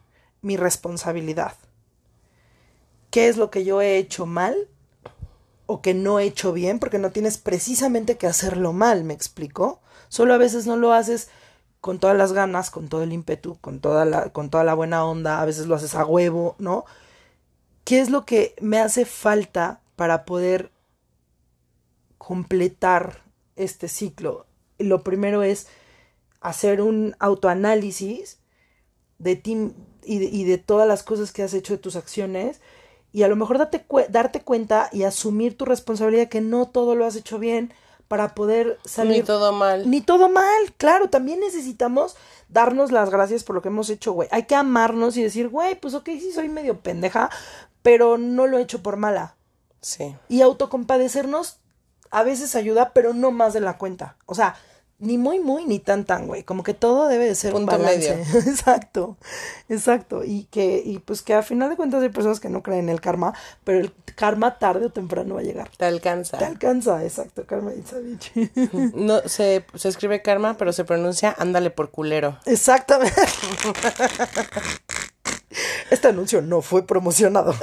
mi responsabilidad. ¿Qué es lo que yo he hecho mal o que no he hecho bien, porque no tienes precisamente que hacerlo mal, me explico. Solo a veces no lo haces con todas las ganas, con todo el ímpetu, con toda la, con toda la buena onda, a veces lo haces a huevo, ¿no? ¿Qué es lo que me hace falta para poder completar este ciclo? Lo primero es hacer un autoanálisis de ti y de, y de todas las cosas que has hecho de tus acciones y a lo mejor date darte cuenta y asumir tu responsabilidad que no todo lo has hecho bien para poder salir. Ni todo mal. Ni todo mal, claro, también necesitamos darnos las gracias por lo que hemos hecho, güey. Hay que amarnos y decir, güey, pues ok, sí soy medio pendeja, pero no lo he hecho por mala. Sí. Y autocompadecernos a veces ayuda, pero no más de la cuenta. O sea, ni muy, muy, ni tan, tan, güey. Como que todo debe de ser un balance. exacto, exacto. Y que, y pues que a final de cuentas hay personas que no creen en el karma, pero el karma tarde o temprano va a llegar. Te alcanza. Te alcanza, exacto, karma Itzavich. no, se, se escribe karma, pero se pronuncia ándale por culero. Exactamente. Este anuncio no fue promocionado.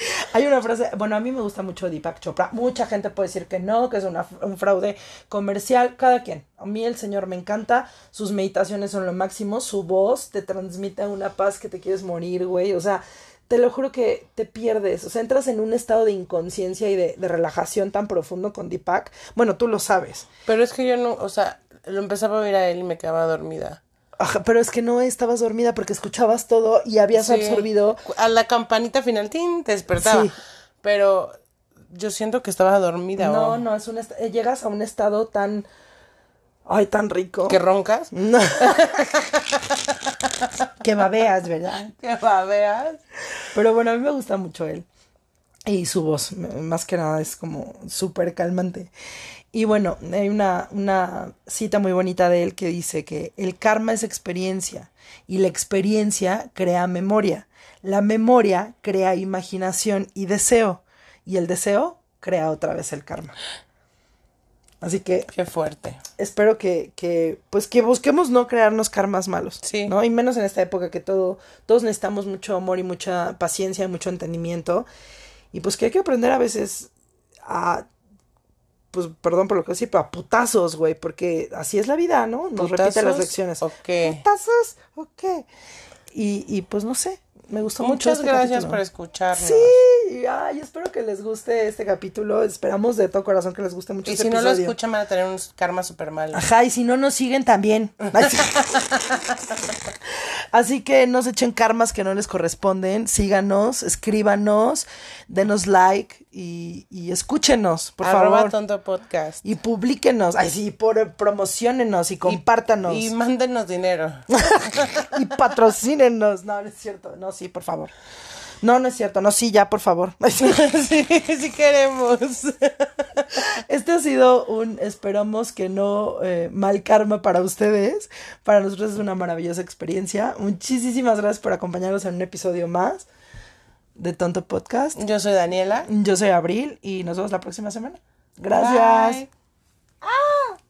Hay una frase, bueno, a mí me gusta mucho Deepak Chopra. Mucha gente puede decir que no, que es un fraude comercial. Cada quien. A mí el señor me encanta. Sus meditaciones son lo máximo. Su voz te transmite una paz que te quieres morir, güey. O sea, te lo juro que te pierdes. O sea, entras en un estado de inconsciencia y de, de relajación tan profundo con Deepak. Bueno, tú lo sabes. Pero es que yo no, o sea, lo empezaba a oír a él y me quedaba dormida pero es que no estabas dormida porque escuchabas todo y habías absorbido. A la campanita final, te despertaba. Sí. Pero yo siento que estaba dormida. No, no, es un eh, llegas a un estado tan. Ay, tan rico. ¿Que roncas? No. que babeas, ¿verdad? Que babeas. Pero bueno, a mí me gusta mucho él. Y su voz, más que nada, es como súper calmante. Y bueno, hay una, una cita muy bonita de él que dice que el karma es experiencia y la experiencia crea memoria. La memoria crea imaginación y deseo y el deseo crea otra vez el karma. Así que. Qué fuerte. Espero que, que, pues que busquemos no crearnos karmas malos. Sí. ¿No? Y menos en esta época que todo, todos necesitamos mucho amor y mucha paciencia y mucho entendimiento. Y pues que hay que aprender a veces a pues perdón por lo que decir, pero a putazos, güey, porque así es la vida, ¿no? Nos repite las lecciones. Ok. Putazos, ok. Y, y pues no sé, me gustó mucho. Muchas gracias por escucharnos. Sí, Y ay, espero que les guste este capítulo. Esperamos de todo corazón que les guste mucho Y este si no lo escuchan van a tener un karma súper malo. Ajá, y si no nos siguen también. Así que no se echen karmas que no les corresponden. Síganos, escríbanos, denos like y, y escúchenos, por Arroba favor. tonto podcast. Y publiquenos. Ay, sí, por, promocionenos y compártanos. Y mándenos dinero. y patrocínenos. No, no es cierto. No, sí, por favor. No, no es cierto. No, sí, ya, por favor. sí, sí queremos. Este ha sido un, esperamos que no eh, mal karma para ustedes. Para nosotros es una maravillosa experiencia. Muchísimas gracias por acompañarnos en un episodio más de Tonto Podcast. Yo soy Daniela. Yo soy Abril y nos vemos la próxima semana. Gracias. Bye.